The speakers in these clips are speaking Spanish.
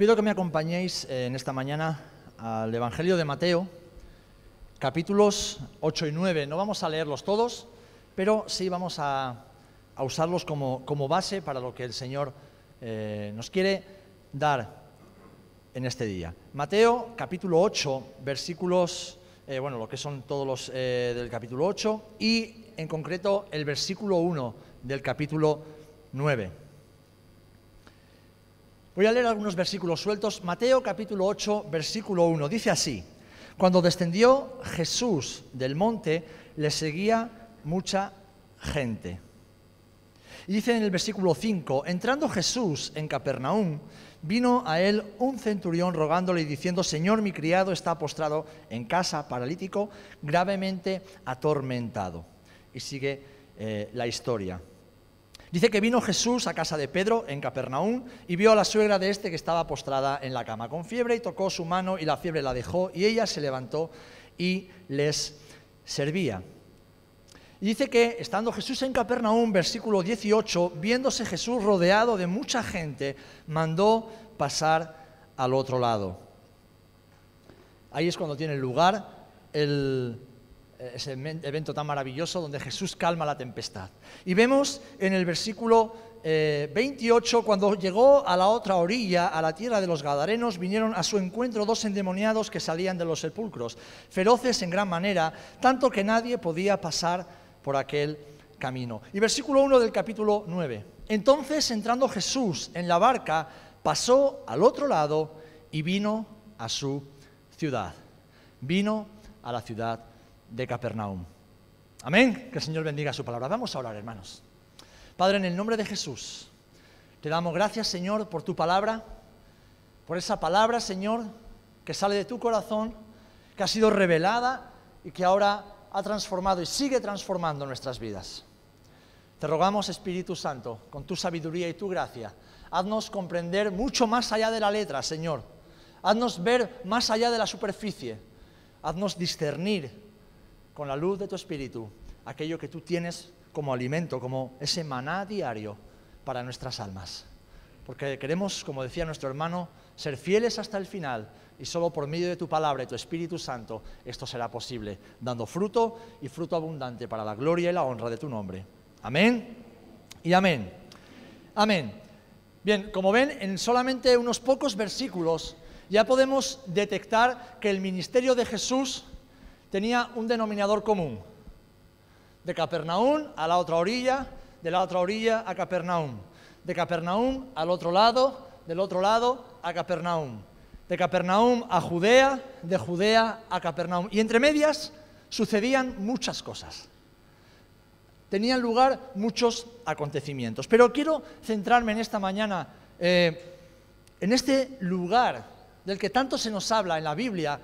pido que me acompañéis eh, en esta mañana al Evangelio de Mateo, capítulos 8 y 9. No vamos a leerlos todos, pero sí vamos a, usarlos como, base para lo que el Señor eh, nos quiere dar en este día. Mateo, capítulo 8, versículos, eh, bueno, lo que son todos los del capítulo 8 y en concreto el versículo 1 del capítulo 9. Voy a leer algunos versículos sueltos. Mateo capítulo 8, versículo 1. Dice así, cuando descendió Jesús del monte, le seguía mucha gente. Y dice en el versículo 5, entrando Jesús en Capernaum, vino a él un centurión rogándole y diciendo, Señor, mi criado está postrado en casa, paralítico, gravemente atormentado. Y sigue eh, la historia. Dice que vino Jesús a casa de Pedro en Capernaum y vio a la suegra de este que estaba postrada en la cama con fiebre y tocó su mano y la fiebre la dejó y ella se levantó y les servía. Y dice que estando Jesús en Capernaum, versículo 18, viéndose Jesús rodeado de mucha gente, mandó pasar al otro lado. Ahí es cuando tiene lugar el, ese evento tan maravilloso donde Jesús calma la tempestad. Y vemos en el versículo 28, eh, cuando llegó a la otra orilla, a la tierra de los Gadarenos, vinieron a su encuentro dos endemoniados que salían de los sepulcros, feroces en gran manera, tanto que nadie podía pasar por aquel camino. Y versículo 1 del capítulo 9. Entonces, entrando Jesús en la barca, pasó al otro lado y vino a su ciudad. Vino a la ciudad de Capernaum. Amén. Que el Señor bendiga su palabra. Vamos a orar, hermanos. Padre, en el nombre de Jesús, te damos gracias, Señor, por tu palabra, por esa palabra, Señor, que sale de tu corazón, que ha sido revelada y que ahora ha transformado y sigue transformando nuestras vidas. Te rogamos, Espíritu Santo, con tu sabiduría y tu gracia, haznos comprender mucho más allá de la letra, Señor. Haznos ver más allá de la superficie. Haznos discernir con la luz de tu espíritu aquello que tú tienes como alimento, como ese maná diario para nuestras almas. Porque queremos, como decía nuestro hermano, ser fieles hasta el final y solo por medio de tu palabra y tu Espíritu Santo esto será posible, dando fruto y fruto abundante para la gloria y la honra de tu nombre. Amén y amén. Amén. Bien, como ven, en solamente unos pocos versículos ya podemos detectar que el ministerio de Jesús tenía un denominador común. De Capernaum a la otra orilla, de la otra orilla a Capernaum. De Capernaum al otro lado, del otro lado a Capernaum. De Capernaum a Judea, de Judea a Capernaum. Y entre medias sucedían muchas cosas. Tenían lugar muchos acontecimientos. Pero quiero centrarme en esta mañana eh, en este lugar del que tanto se nos habla en la Biblia,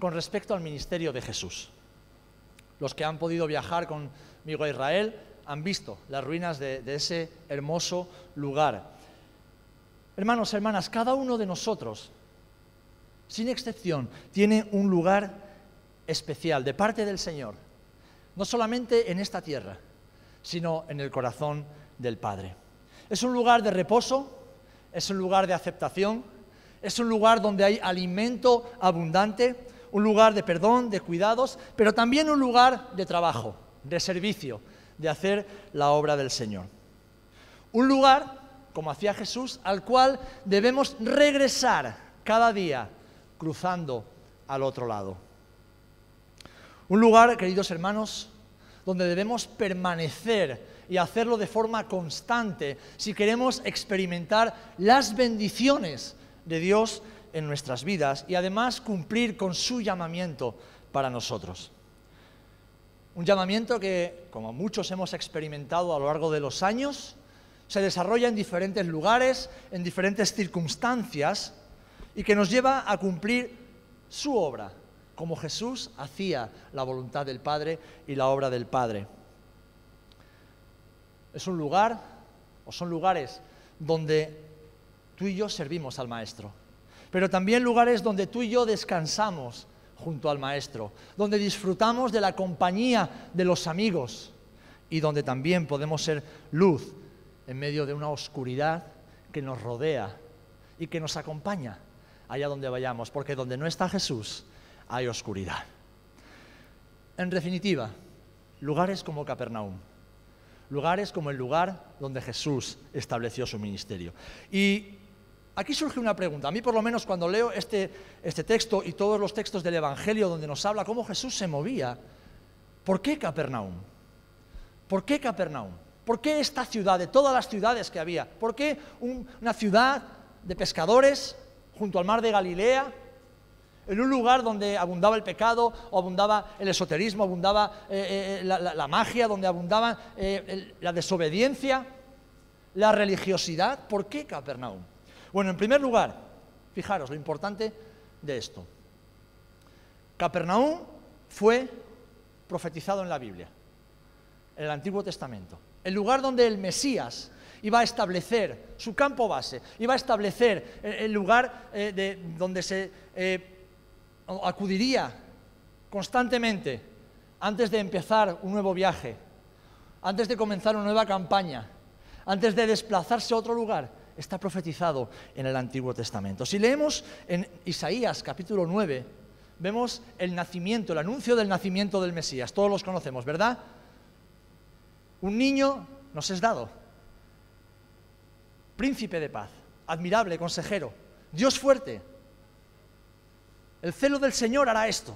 con respecto al ministerio de Jesús. Los que han podido viajar conmigo a Israel han visto las ruinas de, ese hermoso lugar. Hermanos, hermanas, cada uno de nosotros, sin excepción, tiene un lugar especial de parte del Señor, no solamente en esta tierra, sino en el corazón del Padre. Es un lugar de reposo, es un lugar de aceptación, es un lugar donde hay alimento abundante, un lugar de perdón, de cuidados, pero también un lugar de trabajo, de servicio, de hacer la obra del Señor. Un lugar, como hacía Jesús, al cual debemos regresar cada día cruzando al otro lado. Un lugar, queridos hermanos, donde debemos permanecer y hacerlo de forma constante si queremos experimentar las bendiciones de Dios en nuestras vidas y además cumplir con su llamamiento para nosotros. Un llamamiento que, como muchos hemos experimentado a lo largo de los años, se desarrolla en diferentes lugares, en diferentes circunstancias, y que nos lleva a cumplir su obra, como Jesús hacía la voluntad del Padre y la obra del Padre. Es un lugar, o son lugares, donde tú y yo servimos al Maestro pero también lugares donde tú y yo descansamos junto al Maestro, donde disfrutamos de la compañía de los amigos y donde también podemos ser luz en medio de una oscuridad que nos rodea y que nos acompaña allá donde vayamos, porque donde no está Jesús hay oscuridad. En definitiva, lugares como Capernaum, lugares como el lugar donde Jesús estableció su ministerio. Y aquí surge una pregunta. A mí por lo menos cuando leo este, este texto y todos los textos del Evangelio donde nos habla cómo Jesús se movía, ¿por qué Capernaum? ¿Por qué Capernaum? ¿Por qué esta ciudad, de todas las ciudades que había? ¿Por qué una ciudad de pescadores junto al mar de Galilea? En un lugar donde abundaba el pecado, o abundaba el esoterismo, abundaba eh, eh, la, magia, donde abundaba eh, la desobediencia, la religiosidad. ¿Por qué Capernaum? Bueno, en primer lugar, fijaros lo importante de esto. Capernaum fue profetizado en la Biblia, en el Antiguo Testamento. El lugar donde el Mesías iba a establecer su campo base, iba a establecer el lugar de, donde se acudiría constantemente antes de empezar un nuevo viaje, antes de comenzar una nueva campaña, antes de desplazarse a otro lugar, está profetizado en el Antiguo Testamento. Si leemos en Isaías capítulo 9, vemos el nacimiento, el anuncio del nacimiento del Mesías. Todos los conocemos, ¿verdad? Un niño nos es dado, príncipe de paz, admirable, consejero, Dios fuerte, el celo del Señor hará esto.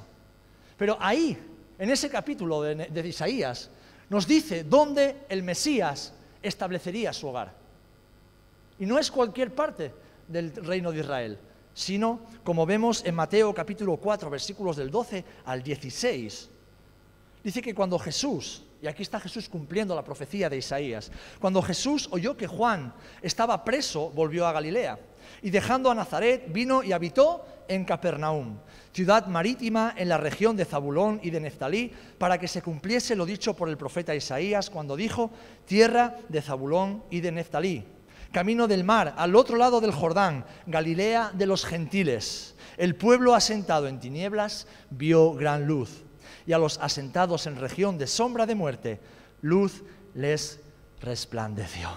Pero ahí, en ese capítulo de, Isaías, nos dice dónde el Mesías establecería su hogar. Y no es cualquier parte del reino de Israel, sino, como vemos en Mateo capítulo 4, versículos del 12 al 16, dice que cuando Jesús, y aquí está Jesús cumpliendo la profecía de Isaías, cuando Jesús oyó que Juan estaba preso, volvió a Galilea, y dejando a Nazaret, vino y habitó en Capernaum, ciudad marítima en la región de Zabulón y de Neftalí, para que se cumpliese lo dicho por el profeta Isaías cuando dijo, tierra de Zabulón y de Neftalí, camino del mar, al otro lado del Jordán, Galilea de los gentiles. El pueblo asentado en tinieblas vio gran luz, y a los asentados en región de sombra de muerte, luz les resplandeció.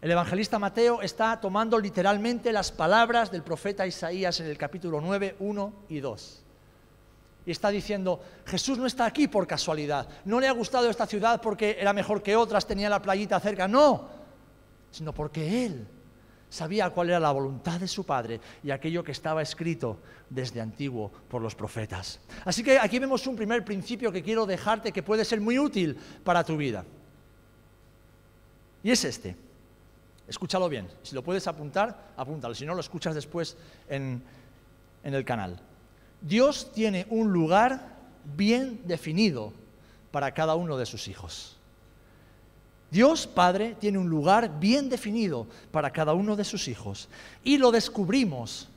El evangelista Mateo está tomando literalmente las palabras del profeta Isaías en el capítulo 9, 1 y 2. Y está diciendo, Jesús no está aquí por casualidad, no le ha gustado esta ciudad porque era mejor que otras, tenía la playita cerca, no, sino porque Él sabía cuál era la voluntad de su Padre y aquello que estaba escrito desde antiguo por los profetas. Así que aquí vemos un primer principio que quiero dejarte que puede ser muy útil para tu vida. Y es este. Escúchalo bien. Si lo puedes apuntar, apúntalo. Si no, lo escuchas después en, en el canal. Dios tiene un lugar bien definido para cada uno de sus hijos. Dios Padre tiene un lugar bien definido para cada uno de sus hijos. Y lo descubrimos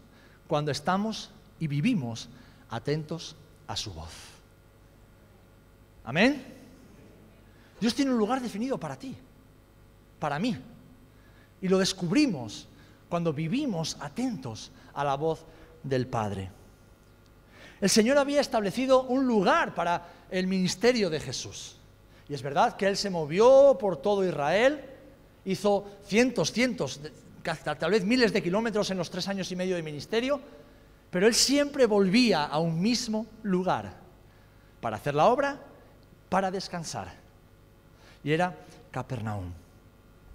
cuando estamos y vivimos atentos a su voz. Amén. Dios tiene un lugar definido para ti, para mí. Y lo descubrimos cuando vivimos atentos a la voz del Padre. El Señor había establecido un lugar para el ministerio de Jesús. Y es verdad que Él se movió por todo Israel, hizo cientos, cientos, tal vez miles de kilómetros en los tres años y medio de ministerio, pero Él siempre volvía a un mismo lugar para hacer la obra, para descansar. Y era Capernaum.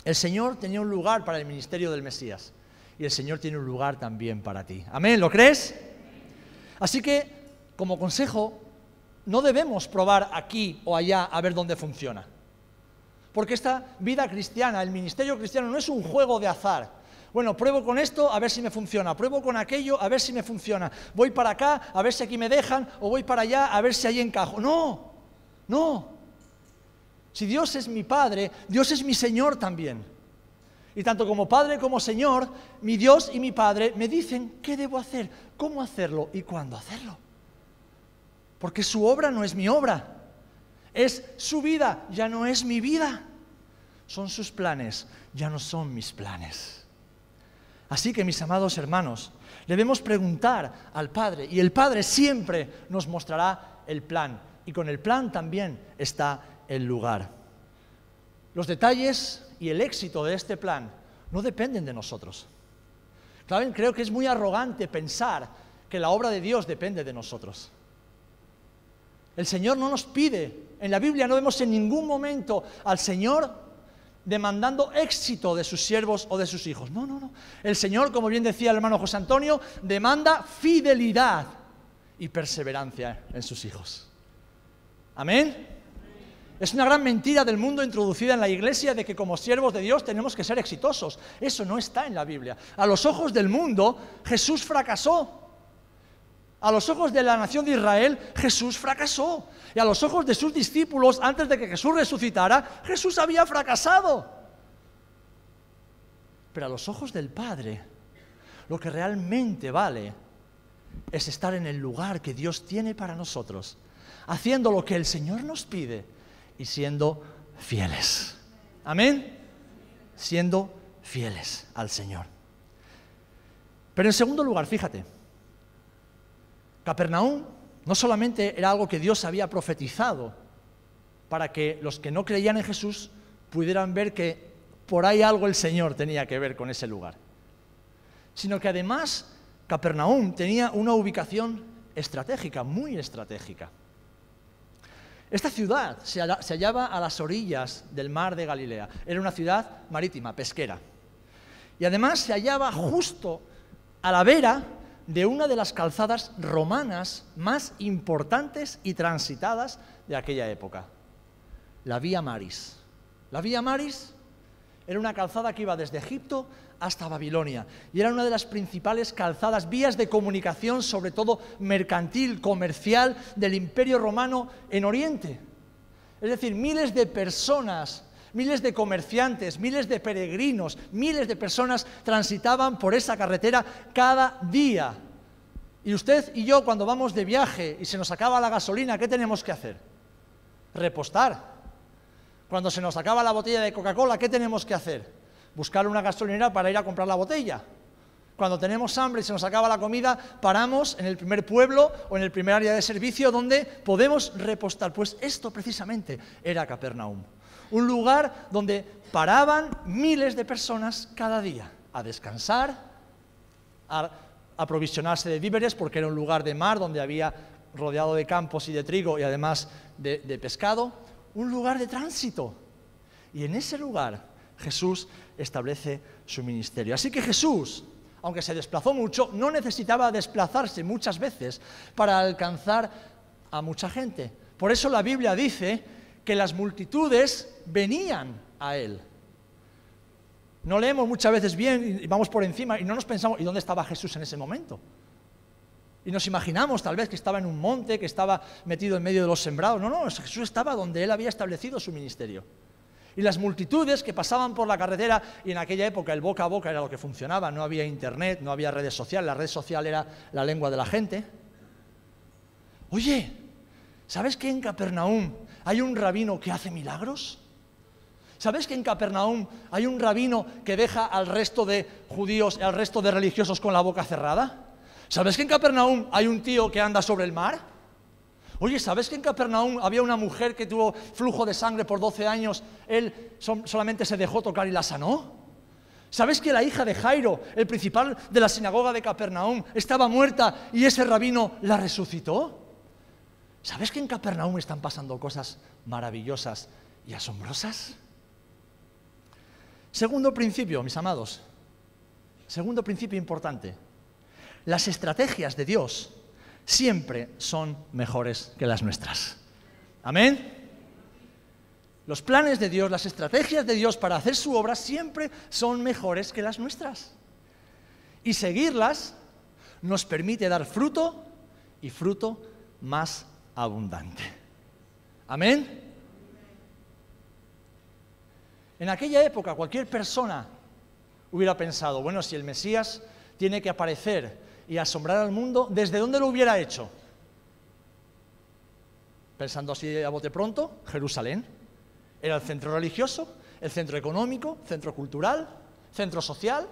El Señor tenía un lugar para el ministerio del Mesías y el Señor tiene un lugar también para ti. Amén, ¿lo crees? Así que, como consejo, no debemos probar aquí o allá a ver dónde funciona. Porque esta vida cristiana, el ministerio cristiano, no es un juego de azar. Bueno, pruebo con esto a ver si me funciona, pruebo con aquello a ver si me funciona, voy para acá a ver si aquí me dejan o voy para allá a ver si ahí encajo. No, no. Si Dios es mi Padre, Dios es mi Señor también. Y tanto como Padre como Señor, mi Dios y mi Padre me dicen qué debo hacer, cómo hacerlo y cuándo hacerlo. Porque su obra no es mi obra, es su vida, ya no es mi vida. Son sus planes, ya no son mis planes. Así que mis amados hermanos, debemos preguntar al Padre y el Padre siempre nos mostrará el plan. Y con el plan también está el lugar. Los detalles y el éxito de este plan no dependen de nosotros. Claro, creo que es muy arrogante pensar que la obra de Dios depende de nosotros. El Señor no nos pide, en la Biblia no vemos en ningún momento al Señor demandando éxito de sus siervos o de sus hijos. No, no, no. El Señor, como bien decía el hermano José Antonio, demanda fidelidad y perseverancia en sus hijos. Amén. Es una gran mentira del mundo introducida en la iglesia de que como siervos de Dios tenemos que ser exitosos. Eso no está en la Biblia. A los ojos del mundo Jesús fracasó. A los ojos de la nación de Israel Jesús fracasó. Y a los ojos de sus discípulos, antes de que Jesús resucitara, Jesús había fracasado. Pero a los ojos del Padre, lo que realmente vale es estar en el lugar que Dios tiene para nosotros, haciendo lo que el Señor nos pide y siendo fieles. Amén. Siendo fieles al Señor. Pero en segundo lugar, fíjate, Capernaum no solamente era algo que Dios había profetizado para que los que no creían en Jesús pudieran ver que por ahí algo el Señor tenía que ver con ese lugar, sino que además Capernaum tenía una ubicación estratégica, muy estratégica. Esta ciudad se hallaba a las orillas del mar de Galilea. Era una ciudad marítima, pesquera. Y además se hallaba justo a la vera de una de las calzadas romanas más importantes y transitadas de aquella época, la Vía Maris. La Vía Maris era una calzada que iba desde Egipto hasta Babilonia y era una de las principales calzadas, vías de comunicación, sobre todo mercantil, comercial, del Imperio Romano en Oriente. Es decir, miles de personas, miles de comerciantes, miles de peregrinos, miles de personas transitaban por esa carretera cada día. Y usted y yo cuando vamos de viaje y se nos acaba la gasolina, ¿qué tenemos que hacer? Repostar. Cuando se nos acaba la botella de Coca-Cola, ¿qué tenemos que hacer? Buscar una gasolinera para ir a comprar la botella. Cuando tenemos hambre y se nos acaba la comida, paramos en el primer pueblo o en el primer área de servicio donde podemos repostar. Pues esto precisamente era Capernaum. Un lugar donde paraban miles de personas cada día a descansar, a aprovisionarse de víveres porque era un lugar de mar donde había rodeado de campos y de trigo y además de, de pescado, un lugar de tránsito. Y en ese lugar Jesús establece su ministerio. Así que Jesús, aunque se desplazó mucho, no necesitaba desplazarse muchas veces para alcanzar a mucha gente. Por eso la Biblia dice que las multitudes venían a él. No leemos muchas veces bien y vamos por encima y no nos pensamos, ¿y dónde estaba Jesús en ese momento? Y nos imaginamos tal vez que estaba en un monte, que estaba metido en medio de los sembrados. No, no, Jesús estaba donde él había establecido su ministerio. Y las multitudes que pasaban por la carretera, y en aquella época el boca a boca era lo que funcionaba, no había internet, no había redes sociales, la red social era la lengua de la gente. Oye, ¿sabes que en Capernaum hay un rabino que hace milagros? ¿Sabes que en Capernaum hay un rabino que deja al resto de judíos al resto de religiosos con la boca cerrada? ¿Sabes que en Capernaum hay un tío que anda sobre el mar? Oye, ¿sabes que en Capernaum había una mujer que tuvo flujo de sangre por 12 años? Él solamente se dejó tocar y la sanó. ¿Sabes que la hija de Jairo, el principal de la sinagoga de Capernaum, estaba muerta y ese rabino la resucitó? ¿Sabes que en Capernaum están pasando cosas maravillosas y asombrosas? Segundo principio, mis amados. Segundo principio importante. Las estrategias de Dios siempre son mejores que las nuestras. Amén. Los planes de Dios, las estrategias de Dios para hacer su obra siempre son mejores que las nuestras. Y seguirlas nos permite dar fruto y fruto más abundante. Amén. En aquella época cualquier persona hubiera pensado, bueno, si el Mesías tiene que aparecer y asombrar al mundo, ¿desde dónde lo hubiera hecho? Pensando así a bote pronto, Jerusalén. Era el centro religioso, el centro económico, centro cultural, centro social.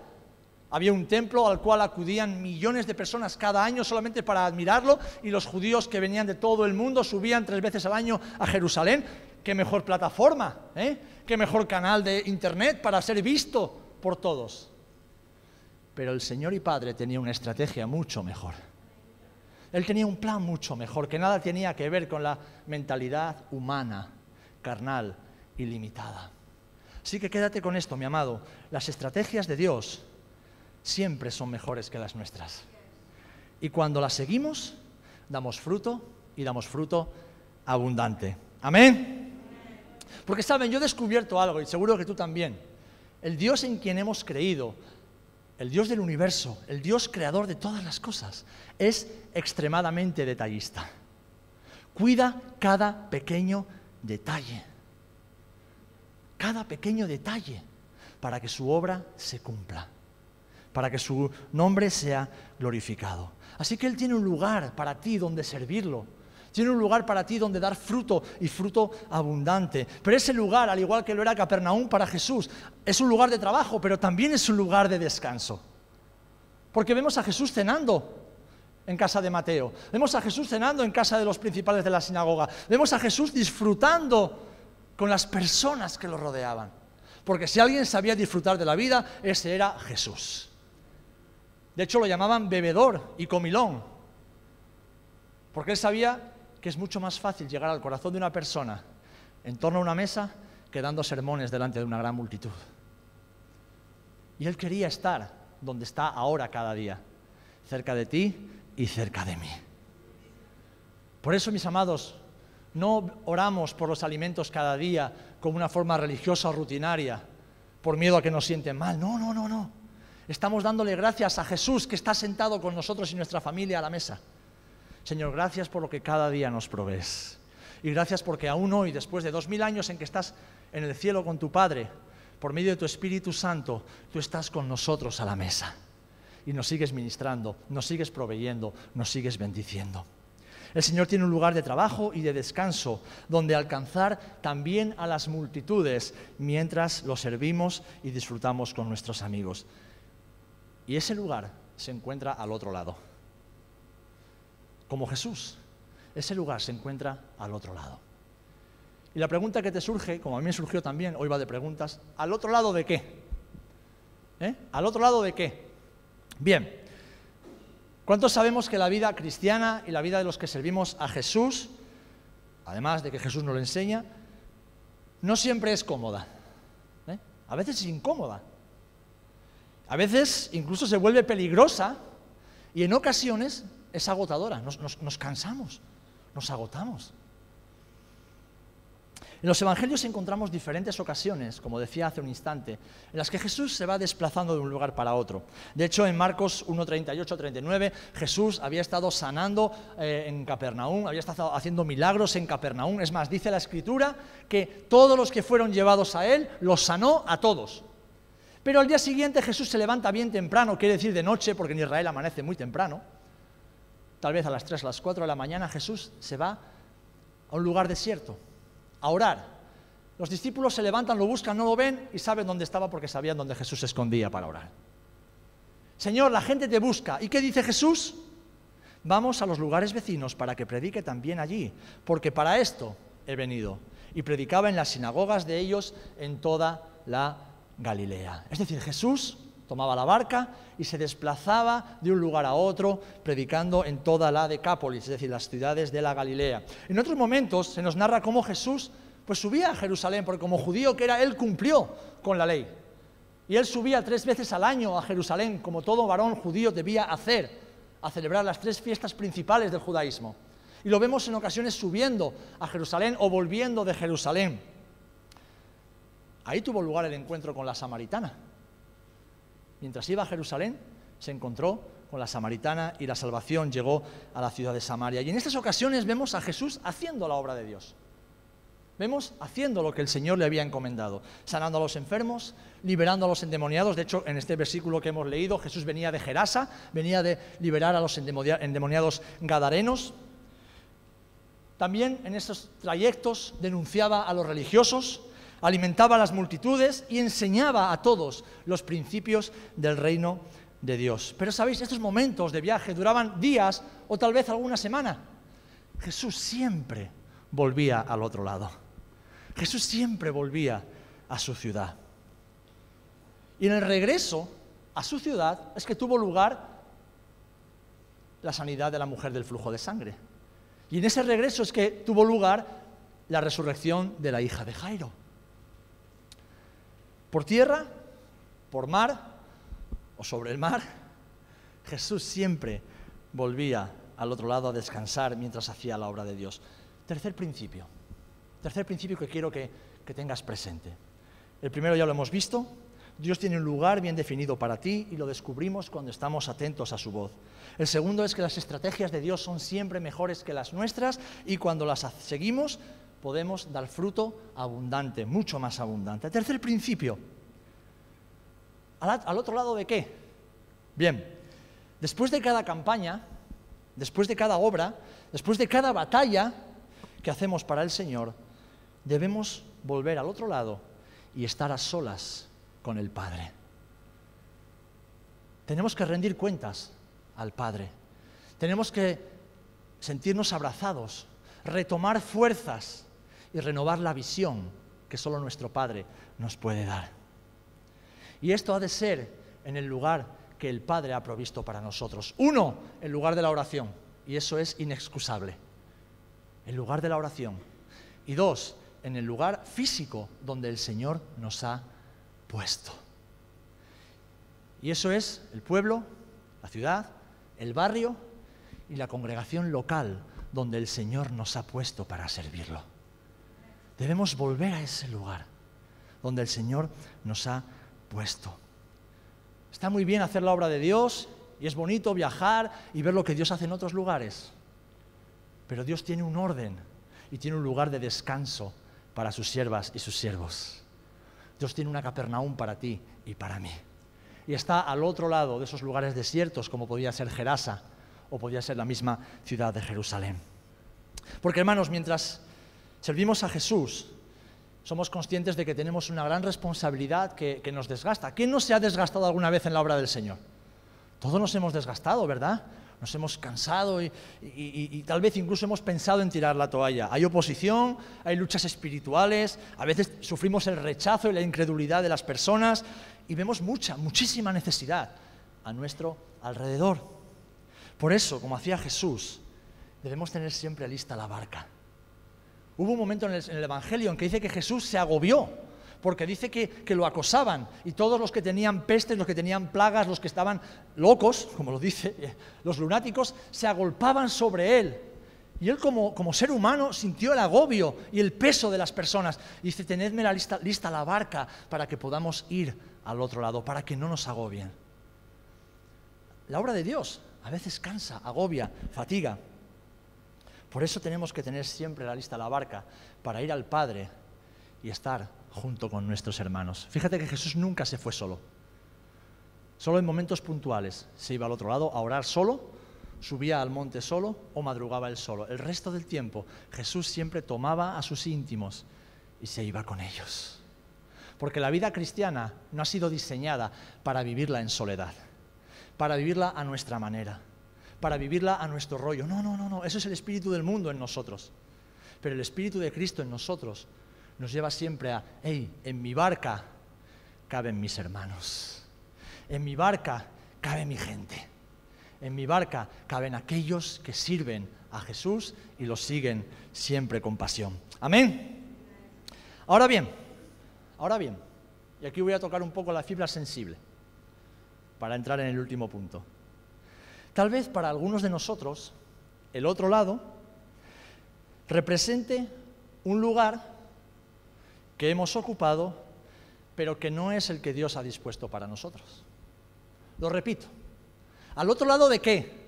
Había un templo al cual acudían millones de personas cada año solamente para admirarlo y los judíos que venían de todo el mundo subían tres veces al año a Jerusalén. ¿Qué mejor plataforma? ¿eh? ¿Qué mejor canal de internet para ser visto por todos. Pero el Señor y Padre tenía una estrategia mucho mejor. Él tenía un plan mucho mejor, que nada tenía que ver con la mentalidad humana, carnal y limitada. Así que quédate con esto, mi amado. Las estrategias de Dios siempre son mejores que las nuestras. Y cuando las seguimos, damos fruto y damos fruto abundante. Amén. Porque saben, yo he descubierto algo y seguro que tú también. El Dios en quien hemos creído, el Dios del universo, el Dios creador de todas las cosas, es extremadamente detallista. Cuida cada pequeño detalle. Cada pequeño detalle para que su obra se cumpla, para que su nombre sea glorificado. Así que Él tiene un lugar para ti donde servirlo. Tiene un lugar para ti donde dar fruto y fruto abundante. Pero ese lugar, al igual que lo era Capernaum para Jesús, es un lugar de trabajo, pero también es un lugar de descanso. Porque vemos a Jesús cenando en casa de Mateo. Vemos a Jesús cenando en casa de los principales de la sinagoga. Vemos a Jesús disfrutando con las personas que lo rodeaban. Porque si alguien sabía disfrutar de la vida, ese era Jesús. De hecho, lo llamaban bebedor y comilón. Porque él sabía que es mucho más fácil llegar al corazón de una persona en torno a una mesa que dando sermones delante de una gran multitud. Y él quería estar donde está ahora cada día, cerca de ti y cerca de mí. Por eso, mis amados, no oramos por los alimentos cada día como una forma religiosa o rutinaria, por miedo a que nos sienten mal. No, no, no, no. Estamos dándole gracias a Jesús que está sentado con nosotros y nuestra familia a la mesa. Señor, gracias por lo que cada día nos provees. Y gracias porque aún hoy, después de dos mil años en que estás en el cielo con tu Padre, por medio de tu Espíritu Santo, tú estás con nosotros a la mesa. Y nos sigues ministrando, nos sigues proveyendo, nos sigues bendiciendo. El Señor tiene un lugar de trabajo y de descanso donde alcanzar también a las multitudes mientras lo servimos y disfrutamos con nuestros amigos. Y ese lugar se encuentra al otro lado como Jesús. Ese lugar se encuentra al otro lado. Y la pregunta que te surge, como a mí me surgió también, hoy va de preguntas, ¿al otro lado de qué? ¿Eh? ¿Al otro lado de qué? Bien, ¿cuántos sabemos que la vida cristiana y la vida de los que servimos a Jesús, además de que Jesús nos lo enseña, no siempre es cómoda? ¿Eh? A veces es incómoda. A veces incluso se vuelve peligrosa y en ocasiones es agotadora, nos, cansamos, nos agotamos. En los evangelios encontramos diferentes ocasiones, como decía hace un instante, en las que Jesús se va desplazando de un lugar para otro. De hecho, en Marcos 1.38-39, Jesús había estado sanando eh, en Capernaum, había estado haciendo milagros en Capernaum. Es más, dice la Escritura que todos los que fueron llevados a él los sanó a todos. Pero al día siguiente Jesús se levanta bien temprano, quiere decir de noche, porque en Israel amanece muy temprano tal vez a las 3, a las 4 de la mañana, Jesús se va a un lugar desierto, a orar. Los discípulos se levantan, lo buscan, no lo ven y saben dónde estaba porque sabían dónde Jesús se escondía para orar. Señor, la gente te busca. ¿Y qué dice Jesús? Vamos a los lugares vecinos para que predique también allí, porque para esto he venido. Y predicaba en las sinagogas de ellos en toda la Galilea. Es decir, Jesús tomaba la barca y se desplazaba de un lugar a otro, predicando en toda la Decápolis, es decir, las ciudades de la Galilea. En otros momentos se nos narra cómo Jesús pues subía a Jerusalén, porque como judío que era, él cumplió con la ley. Y él subía tres veces al año a Jerusalén, como todo varón judío debía hacer, a celebrar las tres fiestas principales del judaísmo. Y lo vemos en ocasiones subiendo a Jerusalén o volviendo de Jerusalén. Ahí tuvo lugar el encuentro con la samaritana mientras iba a Jerusalén, se encontró con la samaritana y la salvación llegó a la ciudad de Samaria. Y en estas ocasiones vemos a Jesús haciendo la obra de Dios. Vemos haciendo lo que el Señor le había encomendado, sanando a los enfermos, liberando a los endemoniados. De hecho, en este versículo que hemos leído, Jesús venía de Gerasa, venía de liberar a los endemoniados gadarenos. También en estos trayectos denunciaba a los religiosos, alimentaba a las multitudes y enseñaba a todos los principios del reino de Dios. Pero sabéis, estos momentos de viaje duraban días o tal vez alguna semana. Jesús siempre volvía al otro lado. Jesús siempre volvía a su ciudad. Y en el regreso a su ciudad es que tuvo lugar la sanidad de la mujer del flujo de sangre. Y en ese regreso es que tuvo lugar la resurrección de la hija de Jairo. Por tierra, por mar o sobre el mar, Jesús siempre volvía al otro lado a descansar mientras hacía la obra de Dios. Tercer principio, tercer principio que quiero que, que tengas presente. El primero ya lo hemos visto, Dios tiene un lugar bien definido para ti y lo descubrimos cuando estamos atentos a su voz. El segundo es que las estrategias de Dios son siempre mejores que las nuestras y cuando las seguimos podemos dar fruto abundante, mucho más abundante. Tercer principio, ¿al, otro lado de qué? Bien, después de cada campaña, después de cada obra, después de cada batalla que hacemos para el Señor, debemos volver al otro lado y estar a solas con el Padre. Tenemos que rendir cuentas al Padre. Tenemos que sentirnos abrazados, retomar fuerzas y renovar la visión que solo nuestro Padre nos puede dar. Y esto ha de ser en el lugar que el Padre ha provisto para nosotros. Uno, el lugar de la oración, y eso es inexcusable. El lugar de la oración. Y dos, en el lugar físico donde el Señor nos ha puesto. Y eso es el pueblo, la ciudad, el barrio y la congregación local donde el Señor nos ha puesto para servirlo. Debemos volver a ese lugar donde el Señor nos ha puesto. Está muy bien hacer la obra de Dios y es bonito viajar y ver lo que Dios hace en otros lugares. Pero Dios tiene un orden y tiene un lugar de descanso para sus siervas y sus siervos. Dios tiene una Capernaum para ti y para mí. Y está al otro lado de esos lugares desiertos, como podía ser Gerasa o podía ser la misma ciudad de Jerusalén. Porque hermanos, mientras servimos a Jesús, somos conscientes de que tenemos una gran responsabilidad que, nos desgasta. ¿Quién no se ha desgastado alguna vez en la obra del Señor? Todos nos hemos desgastado, ¿verdad? nos hemos cansado y, tal vez incluso hemos pensado en tirar la toalla. Hay oposición, hay luchas espirituales, a veces sufrimos el rechazo y la incredulidad de las personas y vemos mucha, muchísima necesidad a nuestro alrededor. Por eso, como hacía Jesús, debemos tener siempre lista la barca. Hubo un momento en el, Evangelio en que dice que Jesús se agobió porque dice que, lo acosaban y todos los que tenían pestes, los que tenían plagas, los que estaban locos, como lo dice, los lunáticos, se agolpaban sobre él. Y él como, como ser humano sintió el agobio y el peso de las personas. Y dice, tenedme la lista, lista la barca para que podamos ir al otro lado, para que no nos agobien. La obra de Dios a veces cansa, agobia, fatiga. Por eso tenemos que tener siempre la lista la barca para ir al Padre y estar junto con nuestros hermanos. Fíjate que Jesús nunca se fue solo. Solo en momentos puntuales se iba al otro lado a orar solo, subía al monte solo o madrugaba él solo. El resto del tiempo Jesús siempre tomaba a sus íntimos y se iba con ellos. Porque la vida cristiana no ha sido diseñada para vivirla en soledad, para vivirla a nuestra manera, para vivirla a nuestro rollo. No, no, no, no, eso es el espíritu del mundo en nosotros. Pero el espíritu de Cristo en nosotros nos lleva siempre a, hey, en mi barca caben mis hermanos, en mi barca cabe mi gente, en mi barca caben aquellos que sirven a Jesús y lo siguen siempre con pasión. Amén. Ahora bien, ahora bien, y aquí voy a tocar un poco la fibra sensible para entrar en el último punto. Tal vez para algunos de nosotros, el otro lado represente un lugar que hemos ocupado, pero que no es el que Dios ha dispuesto para nosotros. Lo repito. ¿Al otro lado de qué?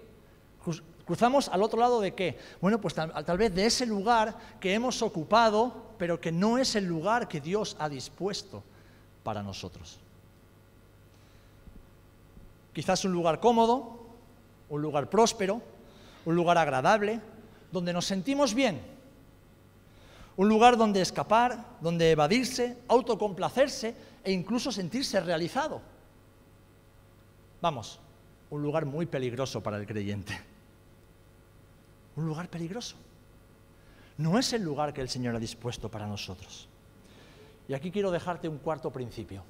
Cruzamos al otro lado de qué? Bueno, pues tal, vez de ese lugar que hemos ocupado, pero que no es el lugar que Dios ha dispuesto para nosotros. Quizás un lugar cómodo, un lugar próspero, un lugar agradable, donde nos sentimos bien, un lugar donde escapar, donde evadirse, autocomplacerse e incluso sentirse realizado. Vamos, un lugar muy peligroso para el creyente. Un lugar peligroso. No es el lugar que el Señor ha dispuesto para nosotros. Y aquí quiero dejarte un cuarto principio.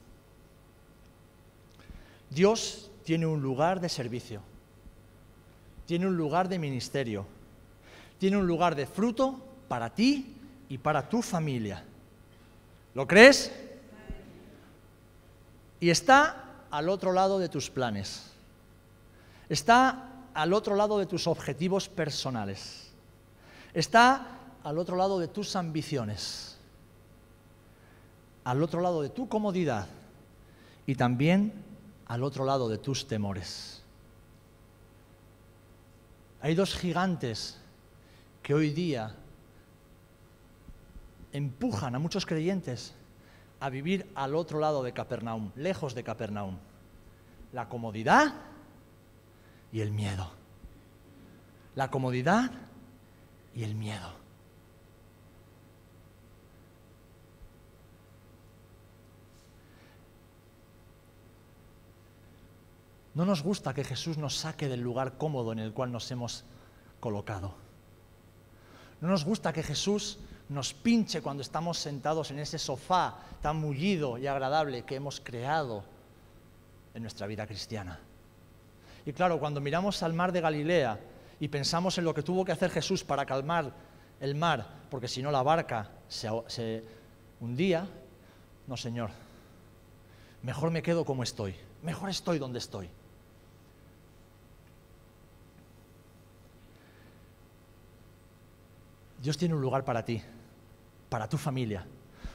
Dios tiene un lugar de servicio, tiene un lugar de ministerio, tiene un lugar de fruto para ti y para tu familia. ¿Lo crees? Y está al otro lado de tus planes. Está al otro lado de tus objetivos personales. Está al otro lado de tus ambiciones. Al otro lado de tu comodidad. Y también al otro lado de tus temores. Hay dos gigantes que hoy día empujan a muchos creyentes a vivir al otro lado de Capernaum, lejos de Capernaum. La comodidad y el miedo. La comodidad y el miedo. No nos gusta que Jesús nos saque del lugar cómodo en el cual nos hemos colocado. No nos gusta que Jesús nos pinche cuando estamos sentados en ese sofá tan mullido y agradable que hemos creado en nuestra vida cristiana. Y claro, cuando miramos al mar de Galilea y pensamos en lo que tuvo que hacer Jesús para calmar el mar, porque si no la barca se, hundía, no, Señor, mejor me quedo como estoy, mejor estoy donde estoy. Dios tiene un lugar para ti, para tu familia,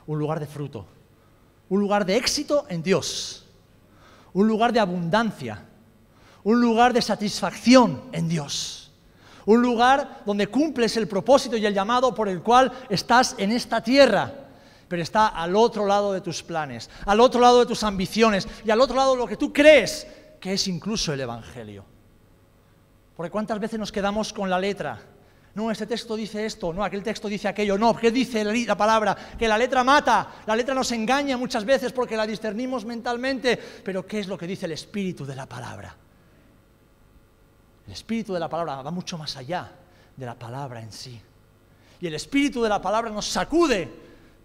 un lugar de fruto, un lugar de éxito en Dios, un lugar de abundancia, un lugar de satisfacción en Dios, un lugar donde cumples el propósito y el llamado por el cual estás en esta tierra, pero está al otro lado de tus planes, al otro lado de tus ambiciones y al otro lado de lo que tú crees que es incluso el Evangelio. Porque cuántas veces nos quedamos con la letra, no, ese texto dice esto, no, aquel texto dice aquello, no, ¿qué dice la palabra? Que la letra mata, la letra nos engaña muchas veces porque la discernimos mentalmente, pero ¿qué es lo que dice el espíritu de la palabra? El espíritu de la palabra va mucho más allá de la palabra en sí. Y el espíritu de la palabra nos sacude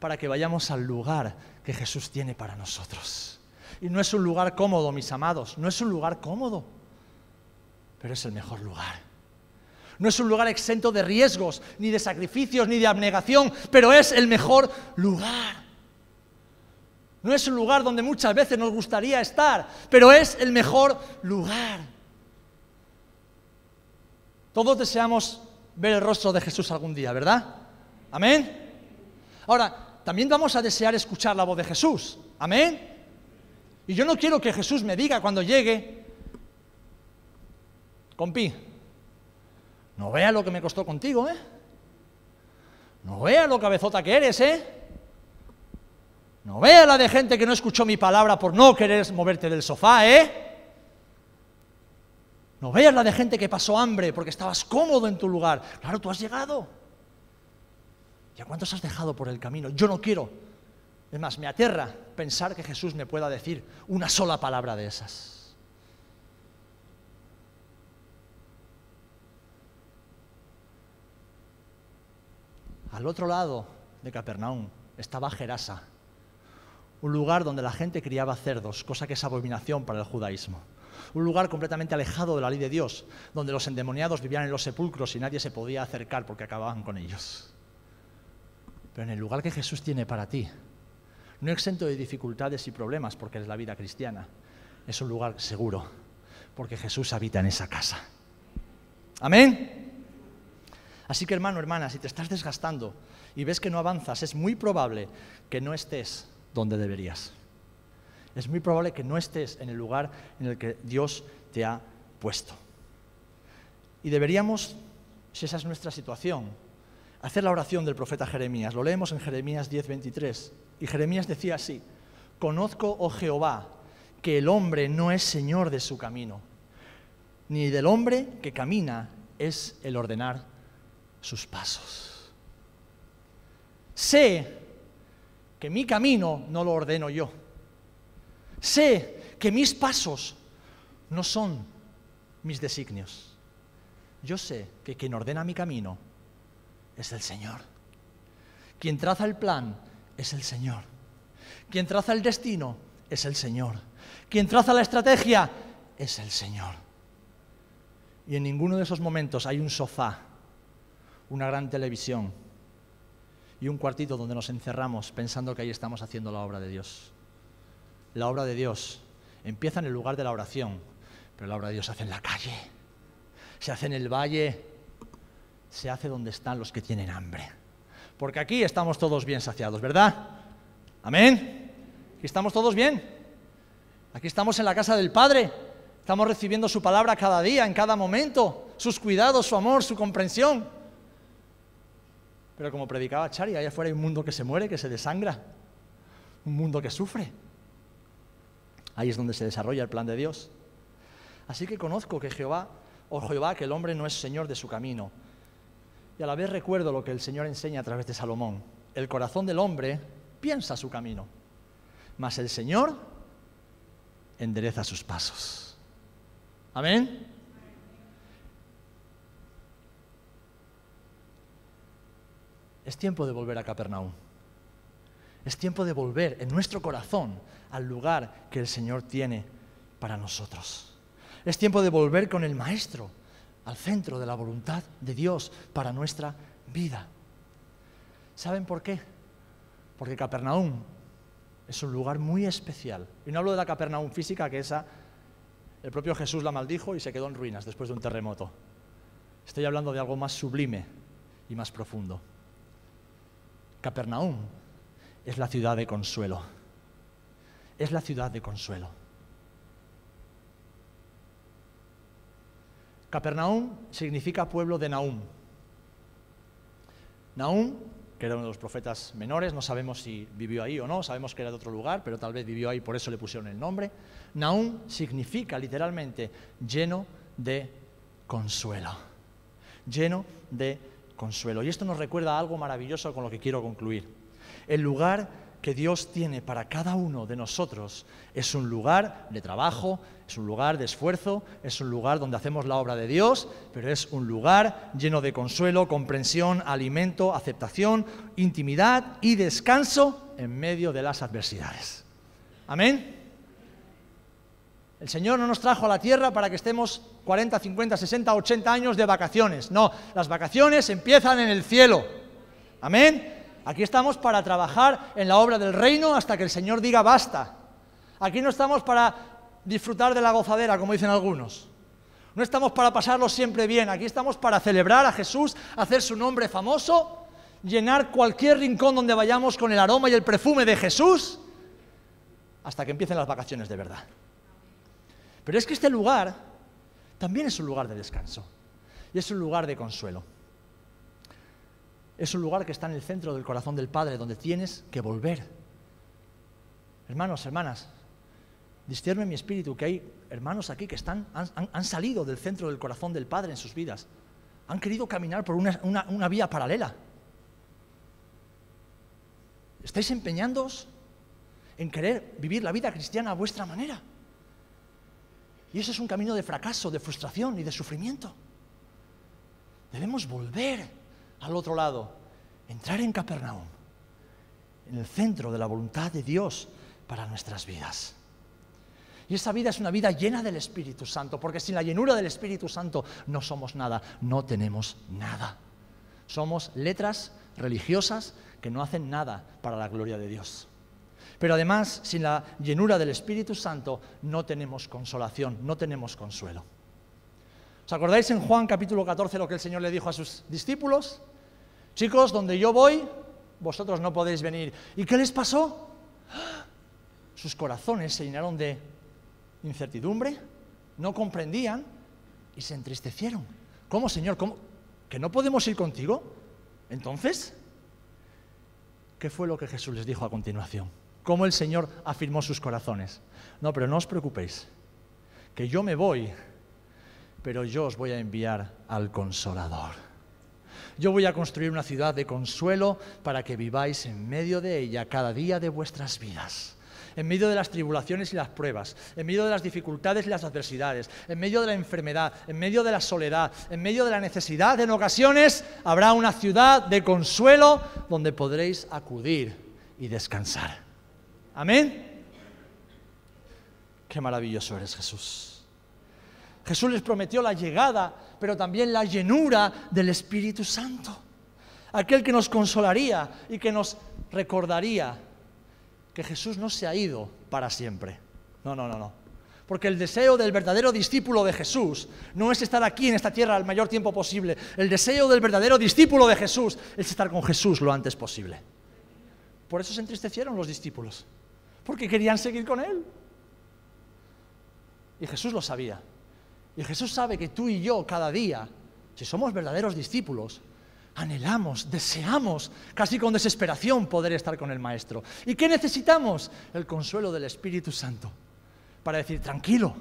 para que vayamos al lugar que Jesús tiene para nosotros. Y no es un lugar cómodo, mis amados, no es un lugar cómodo, pero es el mejor lugar. No es un lugar exento de riesgos, ni de sacrificios, ni de abnegación, pero es el mejor lugar. No es un lugar donde muchas veces nos gustaría estar, pero es el mejor lugar. Todos deseamos ver el rostro de Jesús algún día, ¿verdad? Amén. Ahora, también vamos a desear escuchar la voz de Jesús. Amén. Y yo no quiero que Jesús me diga cuando llegue, compi, no veas lo que me costó contigo, ¿eh? No veas lo cabezota que eres, ¿eh? No veas la de gente que no escuchó mi palabra por no querer moverte del sofá, ¿eh? No veas la de gente que pasó hambre porque estabas cómodo en tu lugar. Claro, tú has llegado. ¿Y a cuántos has dejado por el camino? Yo no quiero. Es más, me aterra pensar que Jesús me pueda decir una sola palabra de esas. Al otro lado de Capernaum estaba Gerasa, un lugar donde la gente criaba cerdos, cosa que es abominación para el judaísmo. Un lugar completamente alejado de la ley de Dios, donde los endemoniados vivían en los sepulcros y nadie se podía acercar porque acababan con ellos. Pero en el lugar que Jesús tiene para ti, no exento de dificultades y problemas porque es la vida cristiana, es un lugar seguro, porque Jesús habita en esa casa. Amén. Así que hermano, hermana, si te estás desgastando y ves que no avanzas, es muy probable que no estés donde deberías. Es muy probable que no estés en el lugar en el que Dios te ha puesto. Y deberíamos, si esa es nuestra situación, hacer la oración del profeta Jeremías. Lo leemos en Jeremías 10:23. Y Jeremías decía así, conozco, oh Jehová, que el hombre no es señor de su camino, ni del hombre que camina es el ordenar sus pasos. Sé que mi camino no lo ordeno yo. Sé que mis pasos no son mis designios. Yo sé que quien ordena mi camino es el Señor. Quien traza el plan es el Señor. Quien traza el destino es el Señor. Quien traza la estrategia es el Señor. Y en ninguno de esos momentos hay un sofá, una gran televisión y un cuartito donde nos encerramos pensando que ahí estamos haciendo la obra de Dios. La obra de Dios empieza en el lugar de la oración, pero la obra de Dios se hace en la calle, se hace en el valle, se hace donde están los que tienen hambre. Porque aquí estamos todos bien saciados, ¿verdad? Amén. Aquí estamos todos bien. Aquí estamos en la casa del Padre. Estamos recibiendo su palabra cada día, en cada momento, sus cuidados, su amor, su comprensión. Pero como predicaba Chari, allá afuera hay un mundo que se muere, que se desangra, un mundo que sufre. Ahí es donde se desarrolla el plan de Dios. Así que conozco que Jehová, o Jehová, que el hombre no es señor de su camino. Y a la vez recuerdo lo que el Señor enseña a través de Salomón. El corazón del hombre piensa su camino, mas el Señor endereza sus pasos. Amén. Es tiempo de volver a Capernaum. Es tiempo de volver en nuestro corazón al lugar que el Señor tiene para nosotros. Es tiempo de volver con el Maestro al centro de la voluntad de Dios para nuestra vida. ¿Saben por qué? Porque Capernaum es un lugar muy especial. Y no hablo de la Capernaum física, que esa el propio Jesús la maldijo y se quedó en ruinas después de un terremoto. Estoy hablando de algo más sublime y más profundo. Capernaum es la ciudad de consuelo. Es la ciudad de consuelo. Capernaum significa pueblo de Naum. Naum, que era uno de los profetas menores, no sabemos si vivió ahí o no, sabemos que era de otro lugar, pero tal vez vivió ahí, por eso le pusieron el nombre. Naum significa literalmente lleno de consuelo. Lleno de consuelo. Y esto nos recuerda algo maravilloso con lo que quiero concluir. El lugar que Dios tiene para cada uno de nosotros es un lugar de trabajo, es un lugar de esfuerzo, es un lugar donde hacemos la obra de Dios, pero es un lugar lleno de consuelo, comprensión, alimento, aceptación, intimidad y descanso en medio de las adversidades. Amén. El Señor no nos trajo a la tierra para que estemos 40, 50, 60, 80 años de vacaciones. No, las vacaciones empiezan en el cielo. Amén. Aquí estamos para trabajar en la obra del reino hasta que el Señor diga basta. Aquí no estamos para disfrutar de la gozadera, como dicen algunos. No estamos para pasarlo siempre bien. Aquí estamos para celebrar a Jesús, hacer su nombre famoso, llenar cualquier rincón donde vayamos con el aroma y el perfume de Jesús, hasta que empiecen las vacaciones de verdad. Pero es que este lugar también es un lugar de descanso y es un lugar de consuelo. Es un lugar que está en el centro del corazón del Padre, donde tienes que volver. Hermanos, hermanas, discierne mi espíritu que hay hermanos aquí que están, han, salido del centro del corazón del Padre en sus vidas. Han querido caminar por una, una vía paralela. ¿Estáis empeñándoos en querer vivir la vida cristiana a vuestra manera? Y eso es un camino de fracaso, de frustración y de sufrimiento. Debemos volver al otro lado, entrar en Capernaum, en el centro de la voluntad de Dios para nuestras vidas. Y esa vida es una vida llena del Espíritu Santo, porque sin la llenura del Espíritu Santo no somos nada, no tenemos nada. Somos letras religiosas que no hacen nada para la gloria de Dios. Pero además, sin la llenura del Espíritu Santo, no tenemos consolación, no tenemos consuelo. ¿Os acordáis en Juan capítulo 14 lo que el Señor le dijo a sus discípulos? Chicos, donde yo voy, vosotros no podéis venir. ¿Y qué les pasó? Sus corazones se llenaron de incertidumbre, no comprendían y se entristecieron. ¿Cómo, Señor? ¿Cómo? ¿Que no podemos ir contigo? Entonces, ¿qué fue lo que Jesús les dijo a continuación? Cómo el Señor afirmó sus corazones. No, pero no os preocupéis, que yo me voy, pero yo os voy a enviar al consolador. Yo voy a construir una ciudad de consuelo para que viváis en medio de ella cada día de vuestras vidas en medio de las tribulaciones y las pruebas, en medio de las dificultades y las adversidades, en medio de la enfermedad, en medio de la soledad, en medio de la necesidad, en ocasiones habrá una ciudad de consuelo donde podréis acudir y descansar. Amén. Qué maravilloso eres Jesús. Jesús les prometió la llegada, pero también la llenura del Espíritu Santo. Aquel que nos consolaría y que nos recordaría que Jesús no se ha ido para siempre. No, no, no, no. Porque el deseo del verdadero discípulo de Jesús no es estar aquí en esta tierra el mayor tiempo posible. El deseo del verdadero discípulo de Jesús es estar con Jesús lo antes posible. Por eso se entristecieron los discípulos, porque querían seguir con Él. Y Jesús lo sabía. Y Jesús sabe que tú y yo cada día, si somos verdaderos discípulos, anhelamos, deseamos, casi con desesperación, poder estar con el Maestro. ¿Y qué necesitamos? El consuelo del Espíritu Santo para decir, tranquilo,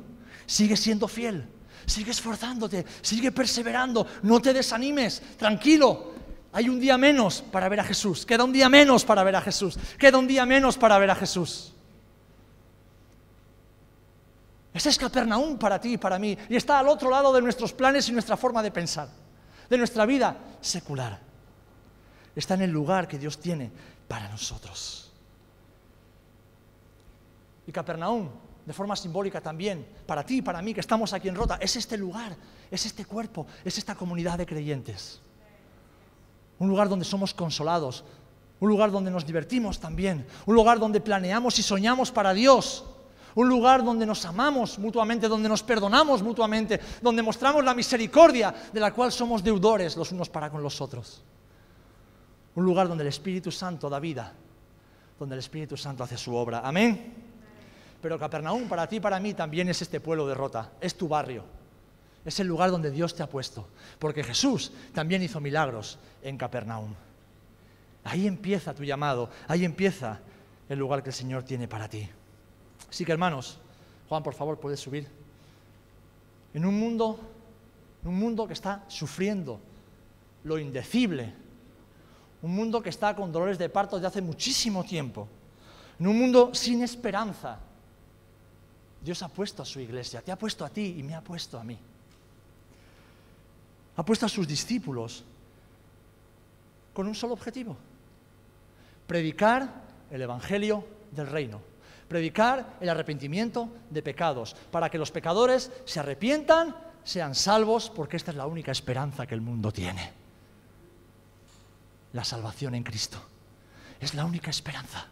sigue siendo fiel, sigue esforzándote, sigue perseverando, no te desanimes, tranquilo. Hay un día menos para ver a Jesús, queda un día menos para ver a Jesús, queda un día menos para ver a Jesús. Ese es Capernaum para ti y para mí, y está al otro lado de nuestros planes y nuestra forma de pensar, de nuestra vida secular. Está en el lugar que Dios tiene para nosotros. Y Capernaum de forma simbólica también, para ti y para mí que estamos aquí en Rota, es este lugar, es este cuerpo, es esta comunidad de creyentes. Un lugar donde somos consolados, un lugar donde nos divertimos también, un lugar donde planeamos y soñamos para Dios, un lugar donde nos amamos mutuamente, donde nos perdonamos mutuamente, donde mostramos la misericordia de la cual somos deudores los unos para con los otros. Un lugar donde el Espíritu Santo da vida, donde el Espíritu Santo hace su obra. Amén. Pero Capernaum para ti y para mí también es este pueblo de Rota, es tu barrio, es el lugar donde Dios te ha puesto, porque Jesús también hizo milagros en Capernaum. Ahí empieza tu llamado, ahí empieza el lugar que el Señor tiene para ti. Así que hermanos, Juan, por favor, puedes subir. En un mundo, en un mundo que está sufriendo lo indecible, un mundo que está con dolores de parto desde hace muchísimo tiempo, en un mundo sin esperanza, Dios ha puesto a su iglesia, te ha puesto a ti y me ha puesto a mí. Ha puesto a sus discípulos con un solo objetivo, predicar el Evangelio del reino, predicar el arrepentimiento de pecados, para que los pecadores se arrepientan, sean salvos, porque esta es la única esperanza que el mundo tiene. La salvación en Cristo. Es la única esperanza.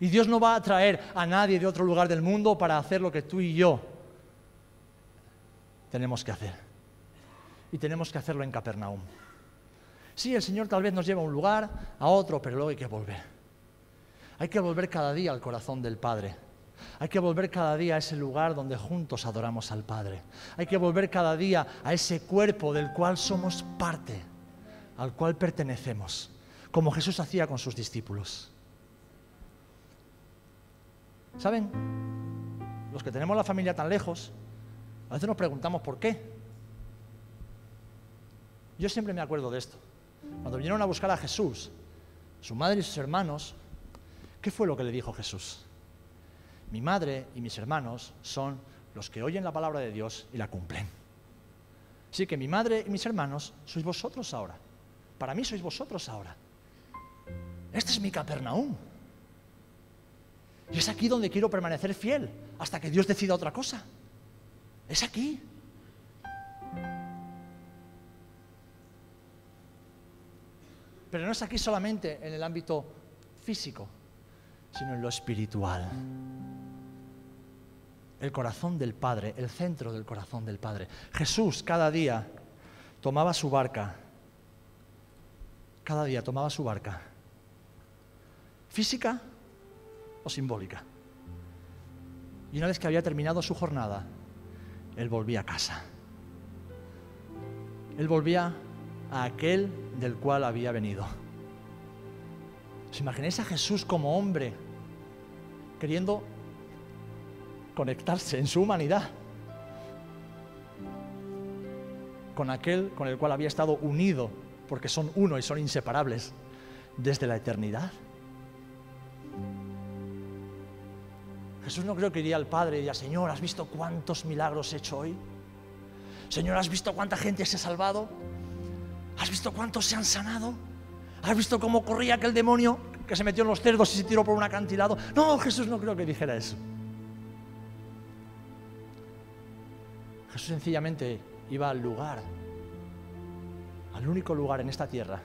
Y Dios no va a traer a nadie de otro lugar del mundo para hacer lo que tú y yo tenemos que hacer. Y tenemos que hacerlo en Capernaum. Sí, el Señor tal vez nos lleva a un lugar, a otro, pero luego hay que volver. Hay que volver cada día al corazón del Padre. Hay que volver cada día a ese lugar donde juntos adoramos al Padre. Hay que volver cada día a ese cuerpo del cual somos parte, al cual pertenecemos, como Jesús hacía con sus discípulos. ¿Saben? Los que tenemos la familia tan lejos, a veces nos preguntamos por qué. Yo siempre me acuerdo de esto. Cuando vinieron a buscar a Jesús, su madre y sus hermanos, ¿qué fue lo que le dijo Jesús? Mi madre y mis hermanos son los que oyen la palabra de Dios y la cumplen. Así que mi madre y mis hermanos sois vosotros ahora. Para mí sois vosotros ahora. Este es mi Capernaum. Y es aquí donde quiero permanecer fiel, hasta que Dios decida otra cosa. Es aquí. Pero no es aquí solamente en el ámbito físico, sino en lo espiritual. El corazón del Padre, el centro del corazón del Padre. Jesús cada día tomaba su barca, cada día tomaba su barca, física o simbólica. Y una vez que había terminado su jornada, él volvía a casa. Él volvía a aquel del cual había venido. ¿Os imagináis a Jesús como hombre queriendo conectarse en su humanidad con aquel con el cual había estado unido, porque son uno y son inseparables desde la eternidad? Jesús no creo que iría al Padre y diría, Señor, ¿has visto cuántos milagros he hecho hoy? Señor, ¿has visto cuánta gente se ha salvado? ¿Has visto cuántos se han sanado? ¿Has visto cómo corría aquel demonio que se metió en los cerdos y se tiró por un acantilado? No, Jesús no creo que dijera eso. Jesús sencillamente iba al lugar, al único lugar en esta tierra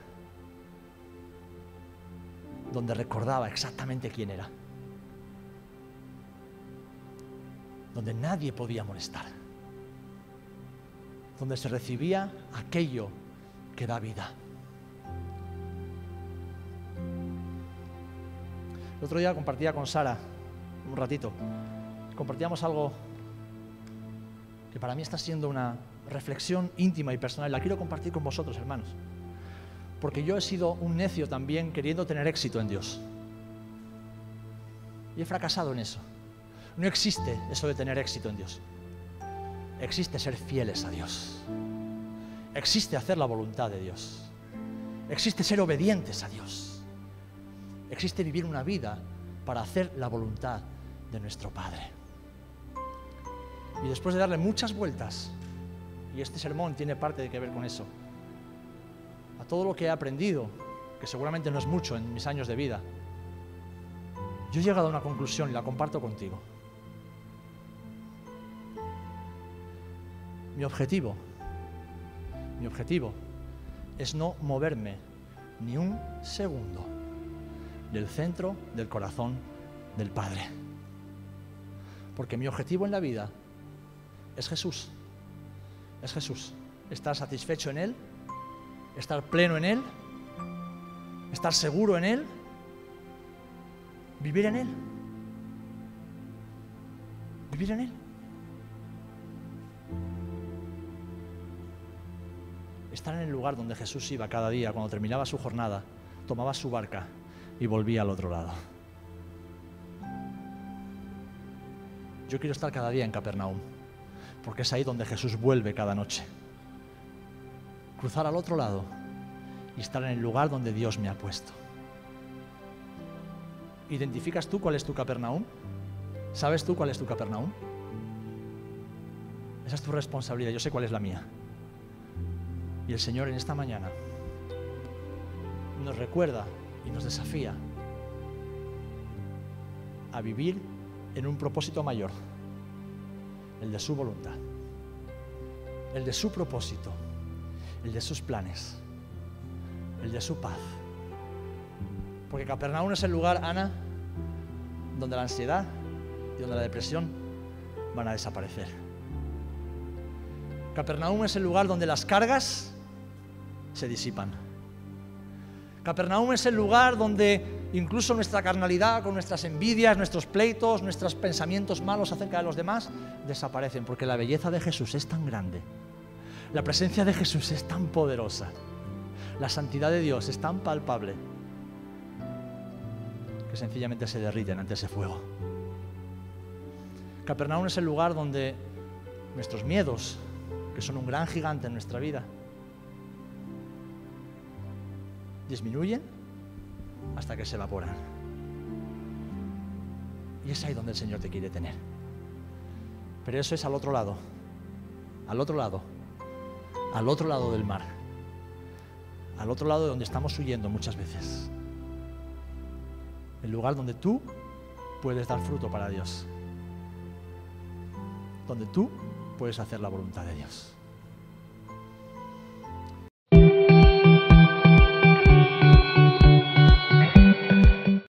donde recordaba exactamente quién era, donde nadie podía molestar, donde se recibía aquello que da vida. El otro día compartía con Sara un ratito, compartíamos algo que para mí está siendo una reflexión íntima y personal. La quiero compartir con vosotros, hermanos. Porque yo he sido un necio también queriendo tener éxito en Dios. Y he fracasado en eso. No existe eso de tener éxito en Dios. Existe ser fieles a Dios. Existe hacer la voluntad de Dios. Existe ser obedientes a Dios. Existe vivir una vida para hacer la voluntad de nuestro Padre. Y después de darle muchas vueltas, y este sermón tiene parte de que ver con eso, a todo lo que he aprendido, que seguramente no es mucho en mis años de vida, yo he llegado a una conclusión y la comparto contigo. Mi objetivo, mi objetivo es no moverme ni un segundo del centro del corazón del Padre. Porque mi objetivo en la vida es Jesús. Es Jesús. Estar satisfecho en Él, estar pleno en Él, estar seguro en Él, vivir en Él. Vivir en Él. Estar en el lugar donde Jesús iba cada día cuando terminaba su jornada, tomaba su barca y volvía al otro lado. Yo quiero estar cada día en Capernaum, porque es ahí donde Jesús vuelve cada noche. Cruzar al otro lado y estar en el lugar donde Dios me ha puesto. ¿Identificas tú cuál es tu Capernaum? ¿Sabes tú cuál es tu Capernaum? Esa es tu responsabilidad, yo sé cuál es la mía. Y el Señor en esta mañana nos recuerda y nos desafía a vivir en un propósito mayor, el de su voluntad, el de su propósito, el de sus planes, el de su paz. Porque Capernaum es el lugar, Ana, donde la ansiedad y donde la depresión van a desaparecer. Capernaum es el lugar donde las cargas se disipan. Capernaum es el lugar donde incluso nuestra carnalidad, con nuestras envidias, nuestros pleitos, nuestros pensamientos malos acerca de los demás, desaparecen, porque la belleza de Jesús es tan grande, la presencia de Jesús es tan poderosa, la santidad de Dios es tan palpable, que sencillamente se derriten ante ese fuego. Capernaum es el lugar donde nuestros miedos, que son un gran gigante en nuestra vida, disminuyen hasta que se evaporan. Y es ahí donde el Señor te quiere tener. Pero eso es al otro lado, al otro lado, al otro lado del mar, al otro lado de donde estamos huyendo muchas veces. El lugar donde tú puedes dar fruto para Dios. Donde tú puedes hacer la voluntad de Dios.